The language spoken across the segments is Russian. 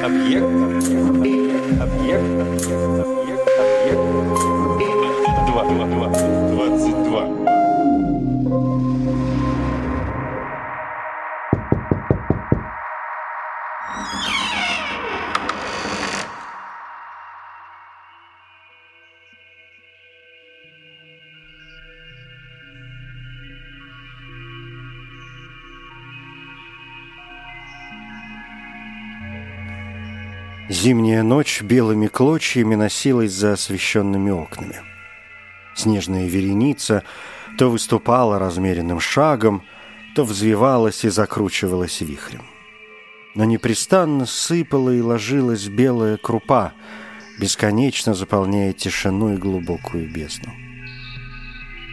Объект. Объект. Объект. Объект. Объект. 22. 22. 22. Зимняя ночь белыми клочьями носилась за освещенными окнами. Снежная вереница то выступала размеренным шагом, то взвивалась и закручивалась вихрем. Но непрестанно сыпала и ложилась белая крупа, бесконечно заполняя тишину и глубокую бездну.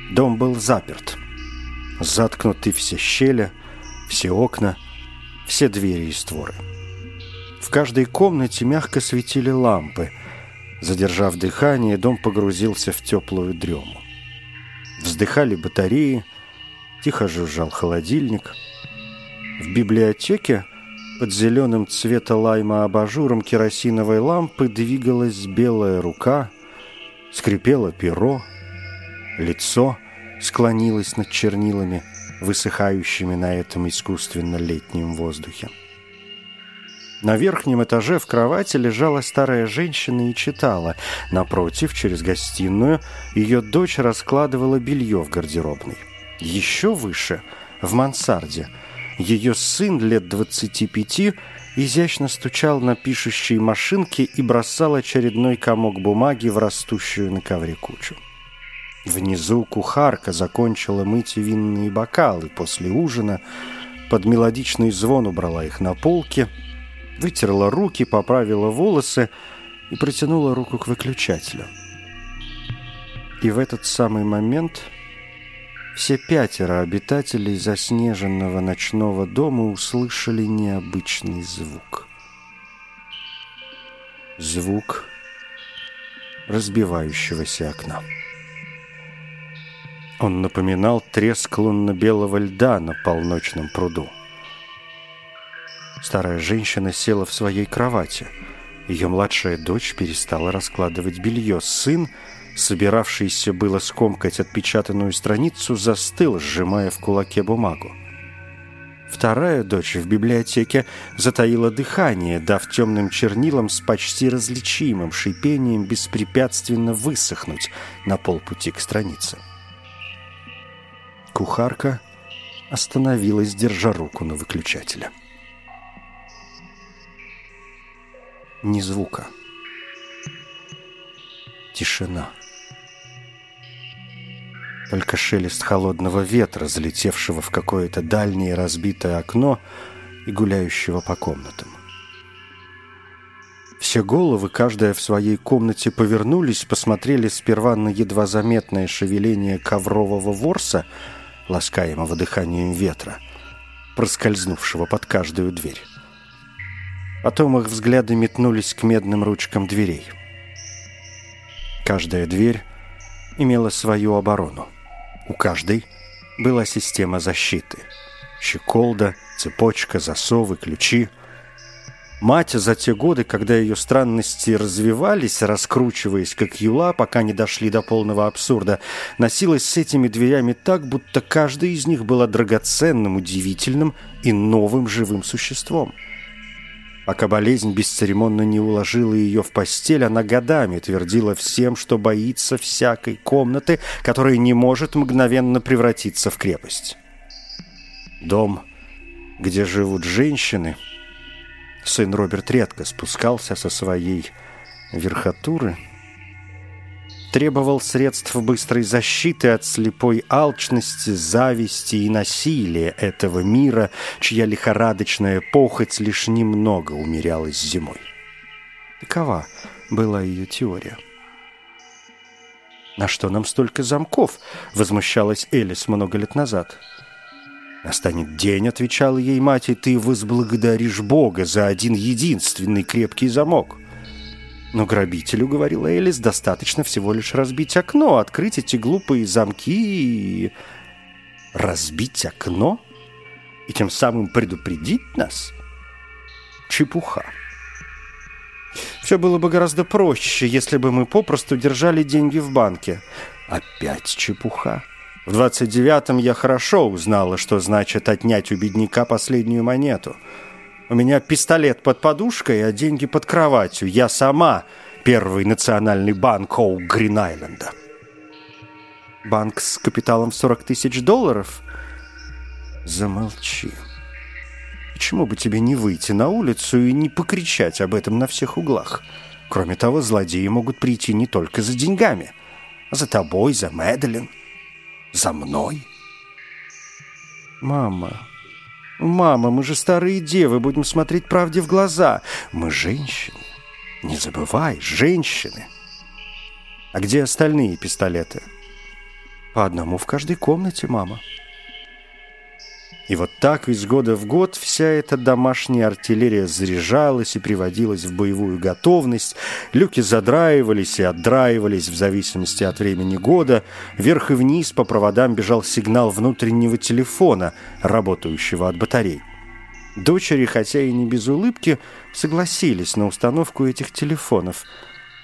Дом был заперт, заткнуты все щели, все окна, все двери и створы. В каждой комнате мягко светили лампы. Задержав дыхание, дом погрузился в теплую дрему. Вздыхали батареи, тихо жужжал холодильник. В библиотеке под зеленым цвета лайма абажуром керосиновой лампы двигалась белая рука, скрипело перо, лицо склонилось над чернилами, высыхающими на этом искусственно летнем воздухе. На верхнем этаже в кровати лежала старая женщина и читала. Напротив, через гостиную, ее дочь раскладывала белье в гардеробной. Еще выше, в мансарде, ее сын лет 25 изящно стучал на пишущей машинке и бросал очередной комок бумаги в растущую на ковре кучу. Внизу кухарка закончила мыть винные бокалы после ужина, под мелодичный звон убрала их на полке – вытерла руки, поправила волосы и протянула руку к выключателю. И в этот самый момент все пятеро обитателей заснеженного ночного дома услышали необычный звук. Звук разбивающегося окна. Он напоминал треск лунно-белого льда на полночном пруду. Старая женщина села в своей кровати. Ее младшая дочь перестала раскладывать белье. Сын, собиравшийся было скомкать отпечатанную страницу, застыл, сжимая в кулаке бумагу. Вторая дочь в библиотеке затаила дыхание, дав темным чернилам с почти различимым шипением беспрепятственно высохнуть на полпути к странице. Кухарка остановилась, держа руку на выключателе. Ни звука. Тишина. Только шелест холодного ветра, залетевшего в какое-то дальнее разбитое окно и гуляющего по комнатам. Все головы, каждая в своей комнате, повернулись, посмотрели сперва на едва заметное шевеление коврового ворса, ласкаемого дыханием ветра, проскользнувшего под каждую дверь. Потом их взгляды метнулись к медным ручкам дверей. Каждая дверь имела свою оборону. У каждой была система защиты. Щеколда, цепочка, засовы, ключи. Мать за те годы, когда ее странности развивались, раскручиваясь как юла, пока не дошли до полного абсурда, носилась с этими дверями так, будто каждая из них была драгоценным, удивительным и новым живым существом – Пока болезнь бесцеремонно не уложила ее в постель, она годами твердила всем, что боится всякой комнаты, которая не может мгновенно превратиться в крепость. Дом, где живут женщины, сын Роберт редко спускался со своей верхотуры – требовал средств быстрой защиты от слепой алчности, зависти и насилия этого мира, чья лихорадочная похоть лишь немного умерялась зимой. Такова была ее теория. «На что нам столько замков?» — возмущалась Элис много лет назад. «Настанет день», — отвечала ей мать, — «и ты возблагодаришь Бога за один единственный крепкий замок». Но грабителю, говорила Элис, достаточно всего лишь разбить окно, открыть эти глупые замки и... Разбить окно? И тем самым предупредить нас? Чепуха. Все было бы гораздо проще, если бы мы попросту держали деньги в банке. Опять чепуха. В 29-м я хорошо узнала, что значит отнять у бедняка последнюю монету. У меня пистолет под подушкой, а деньги под кроватью. Я сама первый национальный банк Оу Грин-Айленда. Банк с капиталом в 40 тысяч долларов? Замолчи. Почему бы тебе не выйти на улицу и не покричать об этом на всех углах? Кроме того, злодеи могут прийти не только за деньгами. За тобой, за Мэдалин за мной? Мама, мама, мы же старые девы, будем смотреть правде в глаза. Мы женщины. Не забывай, женщины. А где остальные пистолеты? По одному в каждой комнате, мама. И вот так из года в год вся эта домашняя артиллерия заряжалась и приводилась в боевую готовность, люки задраивались и отдраивались в зависимости от времени года, вверх и вниз по проводам бежал сигнал внутреннего телефона, работающего от батарей. Дочери, хотя и не без улыбки, согласились на установку этих телефонов.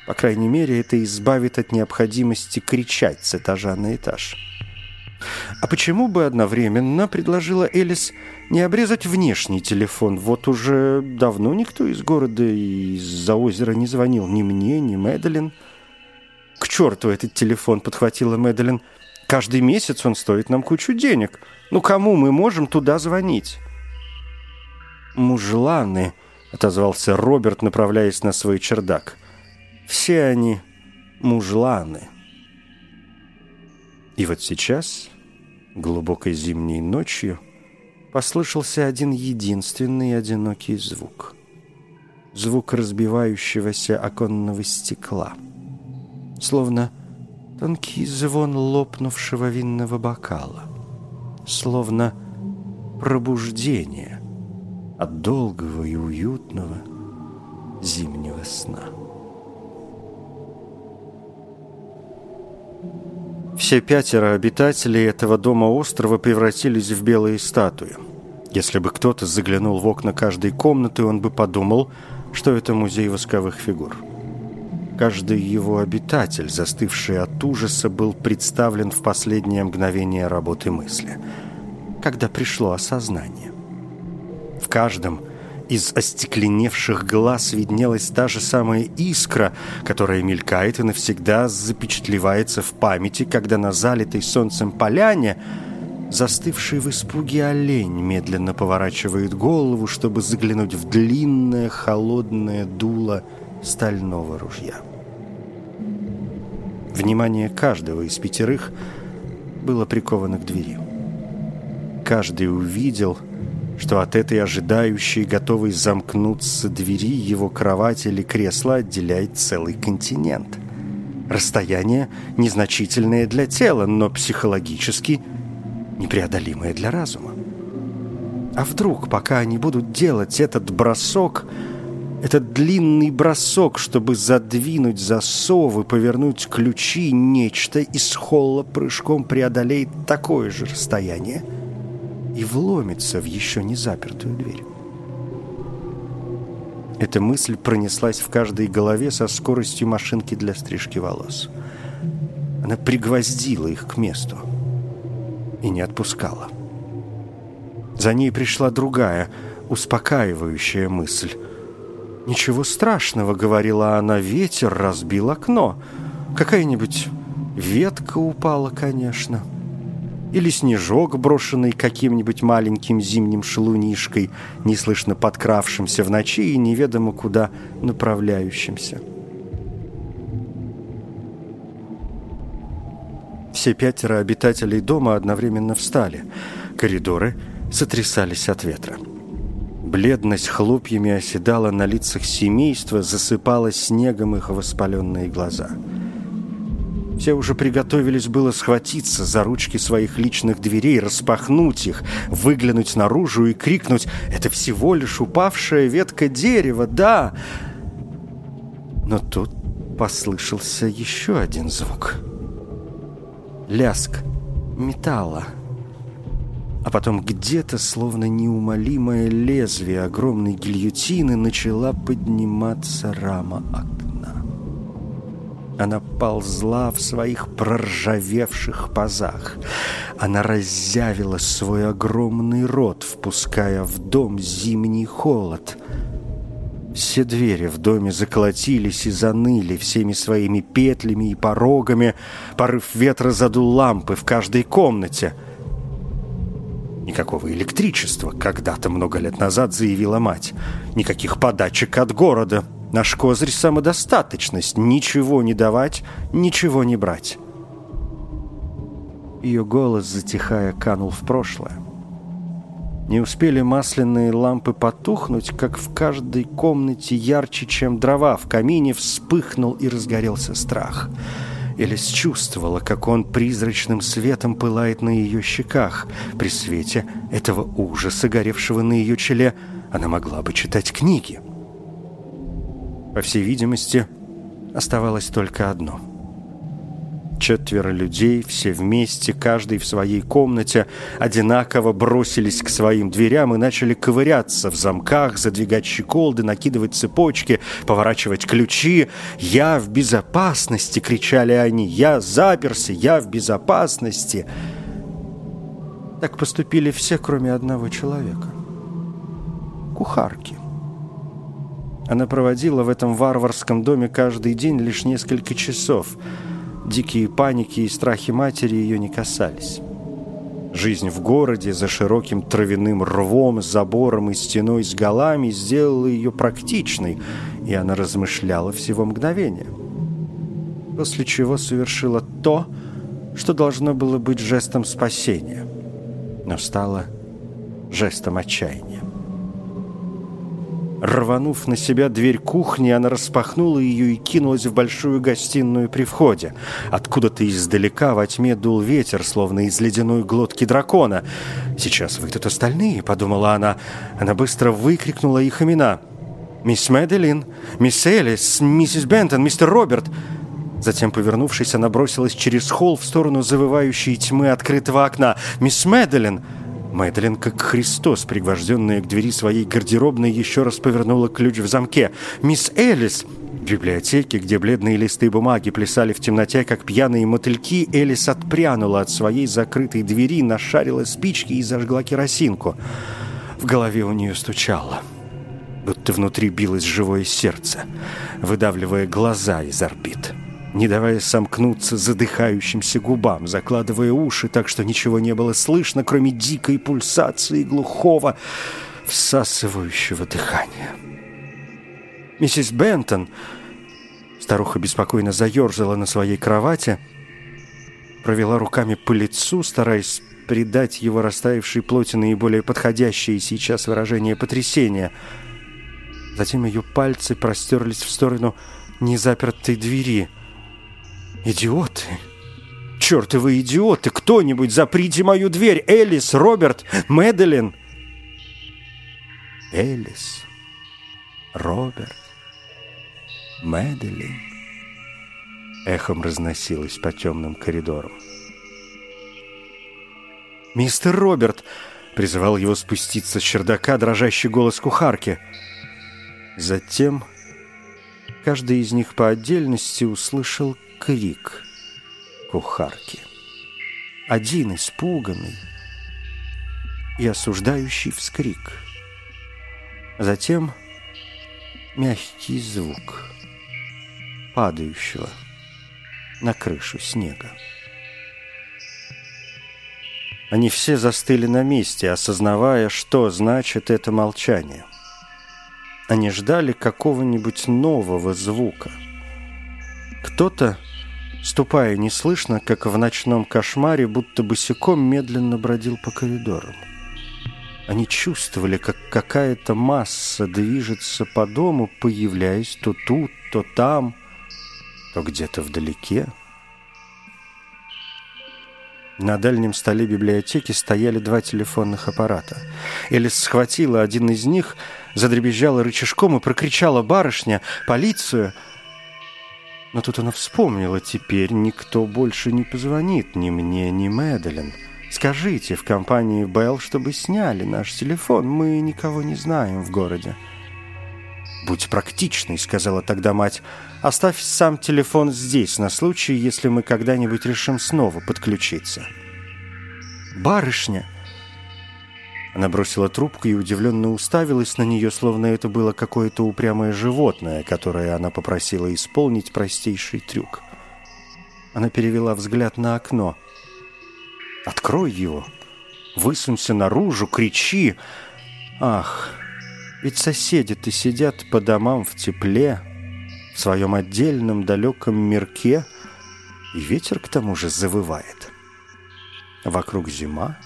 По крайней мере, это избавит от необходимости кричать с этажа на этаж. А почему бы одновременно, предложила Элис, не обрезать внешний телефон? Вот уже давно никто из города и из-за озера не звонил ни мне, ни Мэдалин. К черту этот телефон, подхватила Мэдалин. Каждый месяц он стоит нам кучу денег. Ну кому мы можем туда звонить? Мужланы, отозвался Роберт, направляясь на свой чердак. Все они мужланы. И вот сейчас глубокой зимней ночью послышался один единственный одинокий звук. Звук разбивающегося оконного стекла. Словно тонкий звон лопнувшего винного бокала. Словно пробуждение от долгого и уютного зимнего сна. Все пятеро обитателей этого дома-острова превратились в белые статуи. Если бы кто-то заглянул в окна каждой комнаты, он бы подумал, что это музей восковых фигур. Каждый его обитатель, застывший от ужаса, был представлен в последнее мгновение работы мысли, когда пришло осознание. В каждом – из остекленевших глаз виднелась та же самая искра, которая мелькает и навсегда запечатлевается в памяти, когда на залитой солнцем поляне застывший в испуге олень медленно поворачивает голову, чтобы заглянуть в длинное холодное дуло стального ружья. Внимание каждого из пятерых было приковано к двери. Каждый увидел — что от этой ожидающей, готовой замкнуться двери его кровать или кресло отделяет целый континент. Расстояние незначительное для тела, но психологически непреодолимое для разума. А вдруг, пока они будут делать этот бросок, этот длинный бросок, чтобы задвинуть засовы, повернуть ключи, нечто из холла прыжком преодолеет такое же расстояние – и вломится в еще не запертую дверь. Эта мысль пронеслась в каждой голове со скоростью машинки для стрижки волос. Она пригвоздила их к месту и не отпускала. За ней пришла другая, успокаивающая мысль. «Ничего страшного», — говорила она, — «ветер разбил окно. Какая-нибудь ветка упала, конечно» или снежок, брошенный каким-нибудь маленьким зимним шелунишкой, неслышно подкравшимся в ночи и неведомо куда направляющимся. Все пятеро обитателей дома одновременно встали. Коридоры сотрясались от ветра. Бледность хлопьями оседала на лицах семейства, засыпала снегом их воспаленные глаза – все уже приготовились было схватиться за ручки своих личных дверей, распахнуть их, выглянуть наружу и крикнуть «Это всего лишь упавшая ветка дерева, да!» Но тут послышался еще один звук. Ляск металла. А потом где-то, словно неумолимое лезвие огромной гильотины, начала подниматься рама окна. Она ползла в своих проржавевших пазах. Она разъявила свой огромный рот, впуская в дом зимний холод. Все двери в доме заколотились и заныли всеми своими петлями и порогами. Порыв ветра задул лампы в каждой комнате — Никакого электричества, когда-то много лет назад заявила мать. Никаких подачек от города. Наш козырь – самодостаточность. Ничего не давать, ничего не брать. Ее голос, затихая, канул в прошлое. Не успели масляные лампы потухнуть, как в каждой комнате ярче, чем дрова в камине, вспыхнул и разгорелся страх – Элис чувствовала, как он призрачным светом пылает на ее щеках. При свете этого ужаса, горевшего на ее челе, она могла бы читать книги. По всей видимости, оставалось только одно — Четверо людей, все вместе, каждый в своей комнате, одинаково бросились к своим дверям и начали ковыряться в замках, задвигать щеколды, накидывать цепочки, поворачивать ключи. «Я в безопасности!» — кричали они. «Я заперся! Я в безопасности!» Так поступили все, кроме одного человека. Кухарки. Она проводила в этом варварском доме каждый день лишь несколько часов — Дикие паники и страхи матери ее не касались. Жизнь в городе за широким травяным рвом, забором и стеной с голами сделала ее практичной, и она размышляла всего мгновения. После чего совершила то, что должно было быть жестом спасения, но стало жестом отчаяния. Рванув на себя дверь кухни, она распахнула ее и кинулась в большую гостиную при входе. Откуда-то издалека во тьме дул ветер, словно из ледяной глотки дракона. «Сейчас выйдут остальные», — подумала она. Она быстро выкрикнула их имена. «Мисс Мэдалин, мисс Элис, миссис Бентон, мистер Роберт». Затем, повернувшись, она бросилась через холл в сторону завывающей тьмы открытого окна. «Мисс Мэдалин!» Мэдлин, как Христос, пригвожденная к двери своей гардеробной, еще раз повернула ключ в замке. «Мисс Элис!» В библиотеке, где бледные листы бумаги плясали в темноте, как пьяные мотыльки, Элис отпрянула от своей закрытой двери, нашарила спички и зажгла керосинку. В голове у нее стучало, будто внутри билось живое сердце, выдавливая глаза из орбит не давая сомкнуться задыхающимся губам, закладывая уши так, что ничего не было слышно, кроме дикой пульсации глухого, всасывающего дыхания. Миссис Бентон, старуха беспокойно заерзала на своей кровати, провела руками по лицу, стараясь придать его растаявшей плоти наиболее подходящее сейчас выражение потрясения. Затем ее пальцы простерлись в сторону незапертой двери — «Идиоты! Чертовы идиоты! Кто-нибудь заприте мою дверь! Элис, Роберт, Мэдалин!» Элис, Роберт, Мэдалин эхом разносилось по темным коридорам. «Мистер Роберт!» — призывал его спуститься с чердака дрожащий голос кухарки. Затем каждый из них по отдельности услышал крик кухарки. Один испуганный и осуждающий вскрик. Затем мягкий звук падающего на крышу снега. Они все застыли на месте, осознавая, что значит это молчание. Они ждали какого-нибудь нового звука. Кто-то ступая неслышно, как в ночном кошмаре, будто босиком медленно бродил по коридорам. Они чувствовали, как какая-то масса движется по дому, появляясь то тут, то там, то где-то вдалеке. На дальнем столе библиотеки стояли два телефонных аппарата. Элис схватила один из них, задребезжала рычажком и прокричала «Барышня! Полицию!» Но тут она вспомнила, теперь никто больше не позвонит ни мне, ни Мэдалин. Скажите в компании Белл, чтобы сняли наш телефон. Мы никого не знаем в городе». «Будь практичной», — сказала тогда мать. «Оставь сам телефон здесь, на случай, если мы когда-нибудь решим снова подключиться». «Барышня!» Она бросила трубку и удивленно уставилась на нее, словно это было какое-то упрямое животное, которое она попросила исполнить простейший трюк. Она перевела взгляд на окно. «Открой его! Высунься наружу, кричи! Ах, ведь соседи-то сидят по домам в тепле, в своем отдельном далеком мирке, и ветер к тому же завывает». Вокруг зима,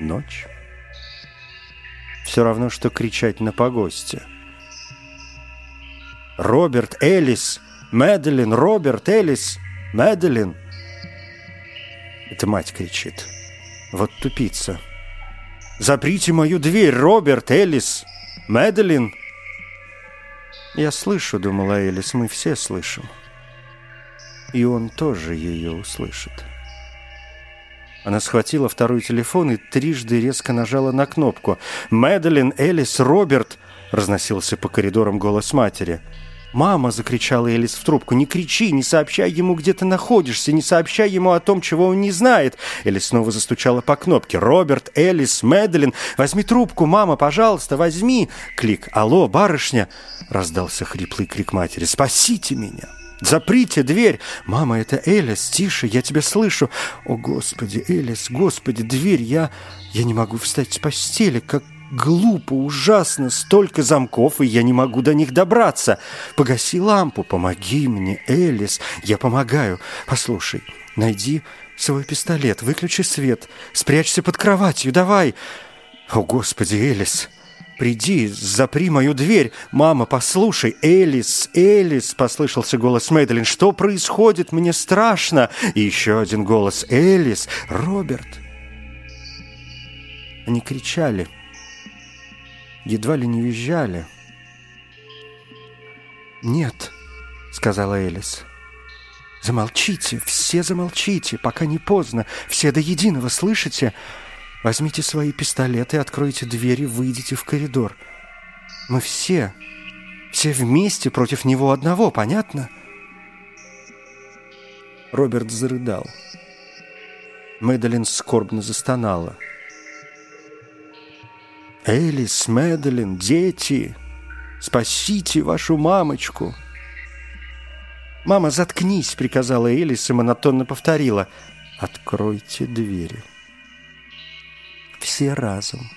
ночь. Все равно, что кричать на погосте. «Роберт Элис! Мэдалин! Роберт Элис! Мэдалин!» Это мать кричит. Вот тупица. «Заприте мою дверь, Роберт Элис! Мэдалин!» «Я слышу», — думала Элис, — «мы все слышим». И он тоже ее услышит. Она схватила второй телефон и трижды резко нажала на кнопку. «Мэдалин, Элис, Роберт!» — разносился по коридорам голос матери. «Мама!» — закричала Элис в трубку. «Не кричи, не сообщай ему, где ты находишься, не сообщай ему о том, чего он не знает!» Элис снова застучала по кнопке. «Роберт, Элис, Мэдалин, возьми трубку, мама, пожалуйста, возьми!» Клик «Алло, барышня!» — раздался хриплый крик матери. «Спасите меня!» Заприте дверь! Мама, это Элис, тише, я тебя слышу. О, Господи, Элис, Господи, дверь, я... Я не могу встать с постели, как глупо, ужасно, столько замков, и я не могу до них добраться. Погаси лампу, помоги мне, Элис, я помогаю. Послушай, найди свой пистолет, выключи свет, спрячься под кроватью, давай. О, Господи, Элис... «Приди, запри мою дверь! Мама, послушай! Элис, Элис!» — послышался голос Мэдалин. «Что происходит? Мне страшно!» И еще один голос. «Элис! Роберт!» Они кричали, едва ли не визжали. «Нет», — сказала Элис. «Замолчите, все замолчите, пока не поздно, все до единого, слышите?» Возьмите свои пистолеты, откройте дверь и выйдите в коридор. Мы все, все вместе против него одного, понятно?» Роберт зарыдал. Мэдалин скорбно застонала. «Элис, Мэдалин, дети, спасите вашу мамочку!» «Мама, заткнись!» — приказала Элис и монотонно повторила. «Откройте двери» все разом.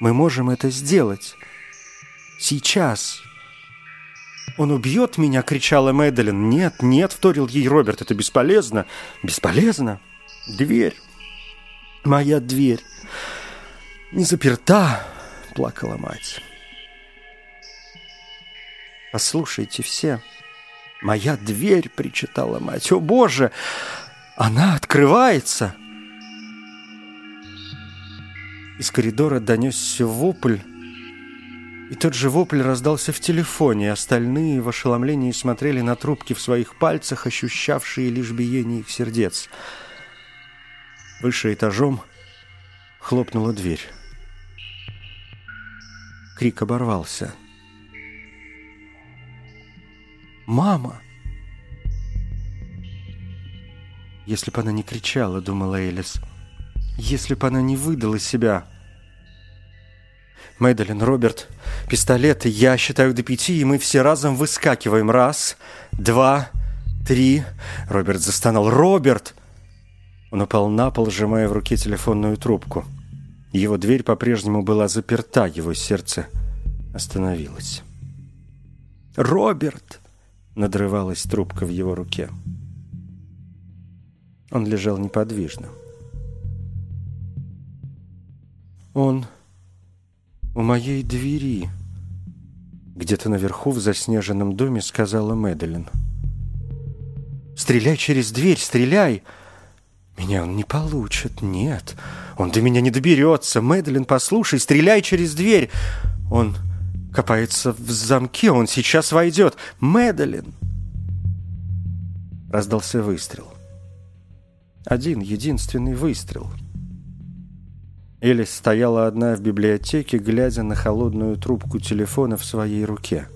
Мы можем это сделать. Сейчас. «Он убьет меня!» — кричала Мэдалин. «Нет, нет!» — вторил ей Роберт. «Это бесполезно!» «Бесполезно!» «Дверь! Моя дверь! Не заперта!» — плакала мать. «Послушайте все!» «Моя дверь!» — причитала мать. «О, Боже! Она открывается!» Из коридора донесся вопль, и тот же вопль раздался в телефоне, остальные в ошеломлении смотрели на трубки в своих пальцах, ощущавшие лишь биение их сердец. Выше этажом хлопнула дверь. Крик оборвался. «Мама!» Если бы она не кричала, думала Элис, если бы она не выдала себя, Мэдалин, Роберт, пистолеты. Я считаю до пяти, и мы все разом выскакиваем. Раз, два, три. Роберт застонал. Роберт! Он упал на пол, сжимая в руке телефонную трубку. Его дверь по-прежнему была заперта, его сердце остановилось. «Роберт!» — надрывалась трубка в его руке. Он лежал неподвижно. Он у моей двери. Где-то наверху в заснеженном доме сказала Мэдалин. «Стреляй через дверь, стреляй!» «Меня он не получит, нет. Он до меня не доберется. Мэдалин, послушай, стреляй через дверь!» Он копается в замке, он сейчас войдет. Мэдалин! Раздался выстрел. Один единственный выстрел. Элис стояла одна в библиотеке, глядя на холодную трубку телефона в своей руке.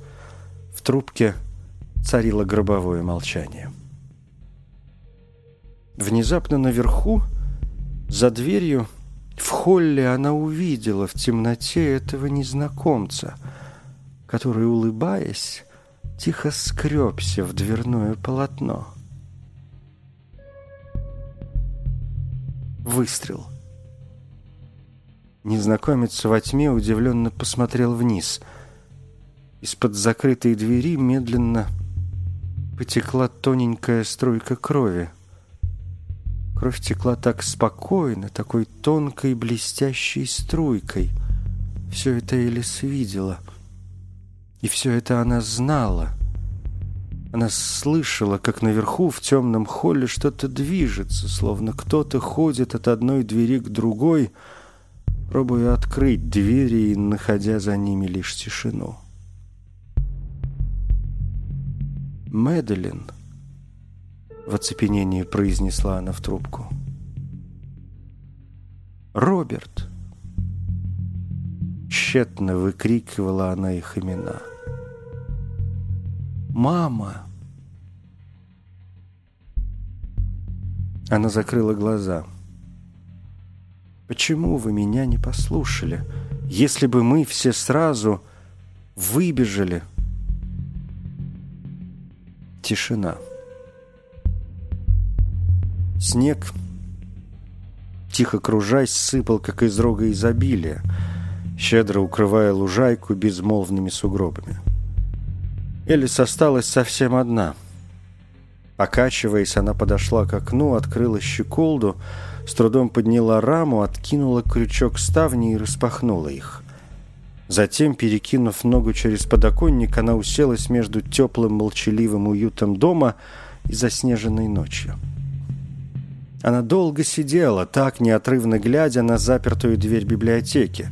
В трубке царило гробовое молчание. Внезапно наверху, за дверью, в холле она увидела в темноте этого незнакомца, который, улыбаясь, тихо скребся в дверное полотно. Выстрел. Незнакомец во тьме удивленно посмотрел вниз. Из-под закрытой двери медленно потекла тоненькая струйка крови. Кровь текла так спокойно, такой тонкой блестящей струйкой. Все это Элис видела. И все это она знала. Она слышала, как наверху в темном холле что-то движется, словно кто-то ходит от одной двери к другой, пробуя открыть двери и находя за ними лишь тишину. Мэдалин — в оцепенении произнесла она в трубку. «Роберт!» Тщетно выкрикивала она их имена. «Мама!» Она закрыла глаза. «Почему вы меня не послушали? Если бы мы все сразу выбежали...» Тишина. Снег, тихо кружась, сыпал, как из рога изобилия, щедро укрывая лужайку безмолвными сугробами. Элис осталась совсем одна. Покачиваясь, она подошла к окну, открыла щеколду, с трудом подняла раму, откинула крючок ставни и распахнула их. Затем, перекинув ногу через подоконник, она уселась между теплым молчаливым уютом дома и заснеженной ночью. Она долго сидела, так неотрывно глядя на запертую дверь библиотеки.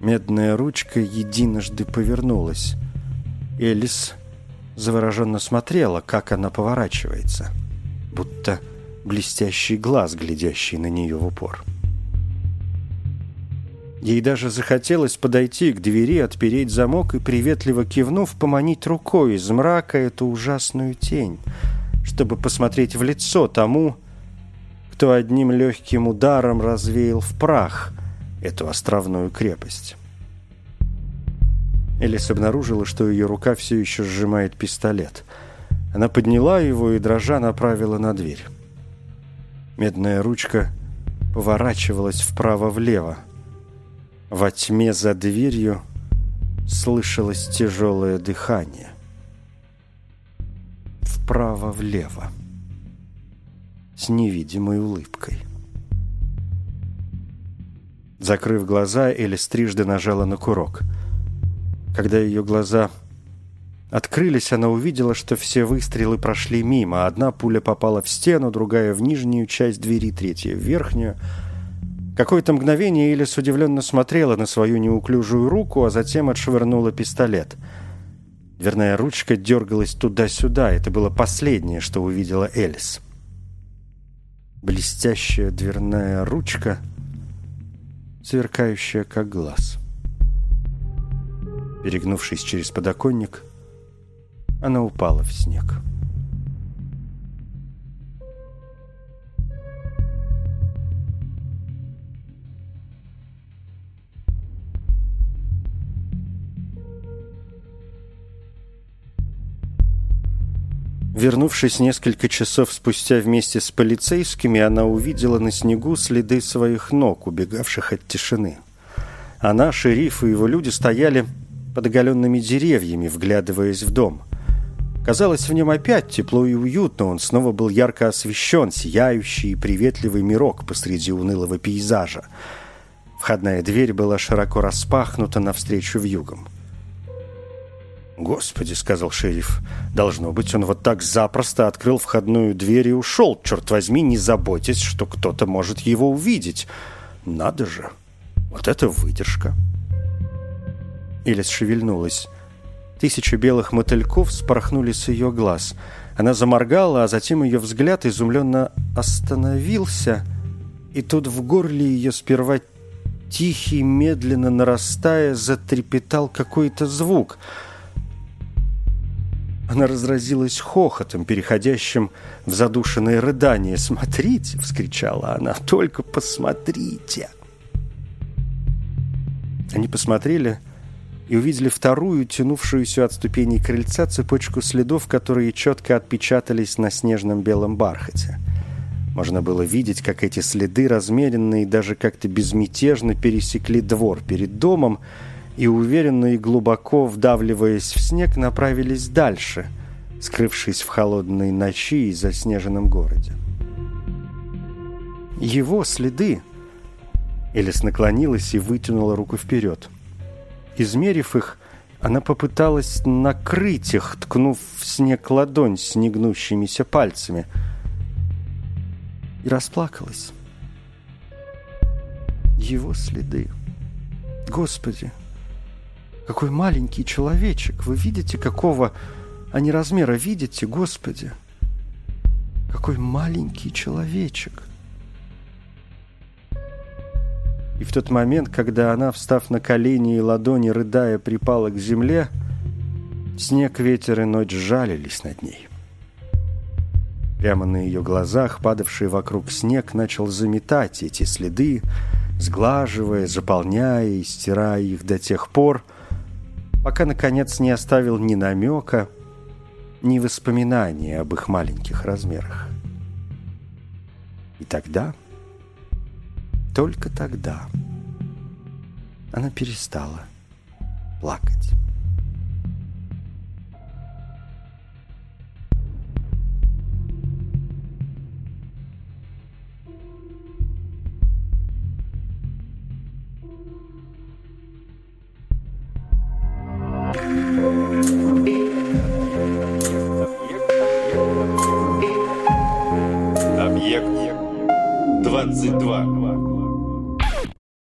Медная ручка единожды повернулась. Элис завороженно смотрела, как она поворачивается, будто блестящий глаз, глядящий на нее в упор. Ей даже захотелось подойти к двери, отпереть замок и, приветливо кивнув, поманить рукой из мрака эту ужасную тень, чтобы посмотреть в лицо тому, кто одним легким ударом развеял в прах эту островную крепость. Элис обнаружила, что ее рука все еще сжимает пистолет. Она подняла его и, дрожа, направила на дверь. Медная ручка поворачивалась вправо-влево. Во тьме за дверью слышалось тяжелое дыхание. Вправо-влево с невидимой улыбкой. Закрыв глаза, Элис трижды нажала на курок. Когда ее глаза открылись, она увидела, что все выстрелы прошли мимо. Одна пуля попала в стену, другая в нижнюю часть двери, третья в верхнюю. Какое-то мгновение Элис удивленно смотрела на свою неуклюжую руку, а затем отшвырнула пистолет. Дверная ручка дергалась туда-сюда. Это было последнее, что увидела Элис блестящая дверная ручка, сверкающая как глаз. Перегнувшись через подоконник, она упала в снег. Вернувшись несколько часов спустя вместе с полицейскими, она увидела на снегу следы своих ног, убегавших от тишины. Она, шериф и его люди стояли под оголенными деревьями, вглядываясь в дом. Казалось, в нем опять тепло и уютно, он снова был ярко освещен, сияющий и приветливый мирок посреди унылого пейзажа. Входная дверь была широко распахнута навстречу вьюгам. «Господи», — сказал шериф, — «должно быть, он вот так запросто открыл входную дверь и ушел. Черт возьми, не заботьтесь, что кто-то может его увидеть. Надо же, вот это выдержка». Элис шевельнулась. Тысячи белых мотыльков спорхнули с ее глаз. Она заморгала, а затем ее взгляд изумленно остановился, и тут в горле ее сперва тихий, медленно нарастая, затрепетал какой-то звук. Она разразилась хохотом, переходящим в задушенное рыдание. «Смотрите!» — вскричала она. «Только посмотрите!» Они посмотрели и увидели вторую, тянувшуюся от ступеней крыльца, цепочку следов, которые четко отпечатались на снежном белом бархате. Можно было видеть, как эти следы, размеренные и даже как-то безмятежно, пересекли двор перед домом и, уверенно и глубоко вдавливаясь в снег, направились дальше, скрывшись в холодной ночи и заснеженном городе. Его следы Элис наклонилась и вытянула руку вперед. Измерив их, она попыталась накрыть их, ткнув в снег ладонь с негнущимися пальцами. И расплакалась. Его следы. Господи, какой маленький человечек! Вы видите, какого они размера? Видите, Господи? Какой маленький человечек! И в тот момент, когда она, встав на колени и ладони, рыдая, припала к земле, снег, ветер и ночь жалились над ней. Прямо на ее глазах, падавший вокруг снег, начал заметать эти следы, сглаживая, заполняя и стирая их до тех пор, пока, наконец, не оставил ни намека, ни воспоминания об их маленьких размерах. И тогда... Только тогда она перестала плакать.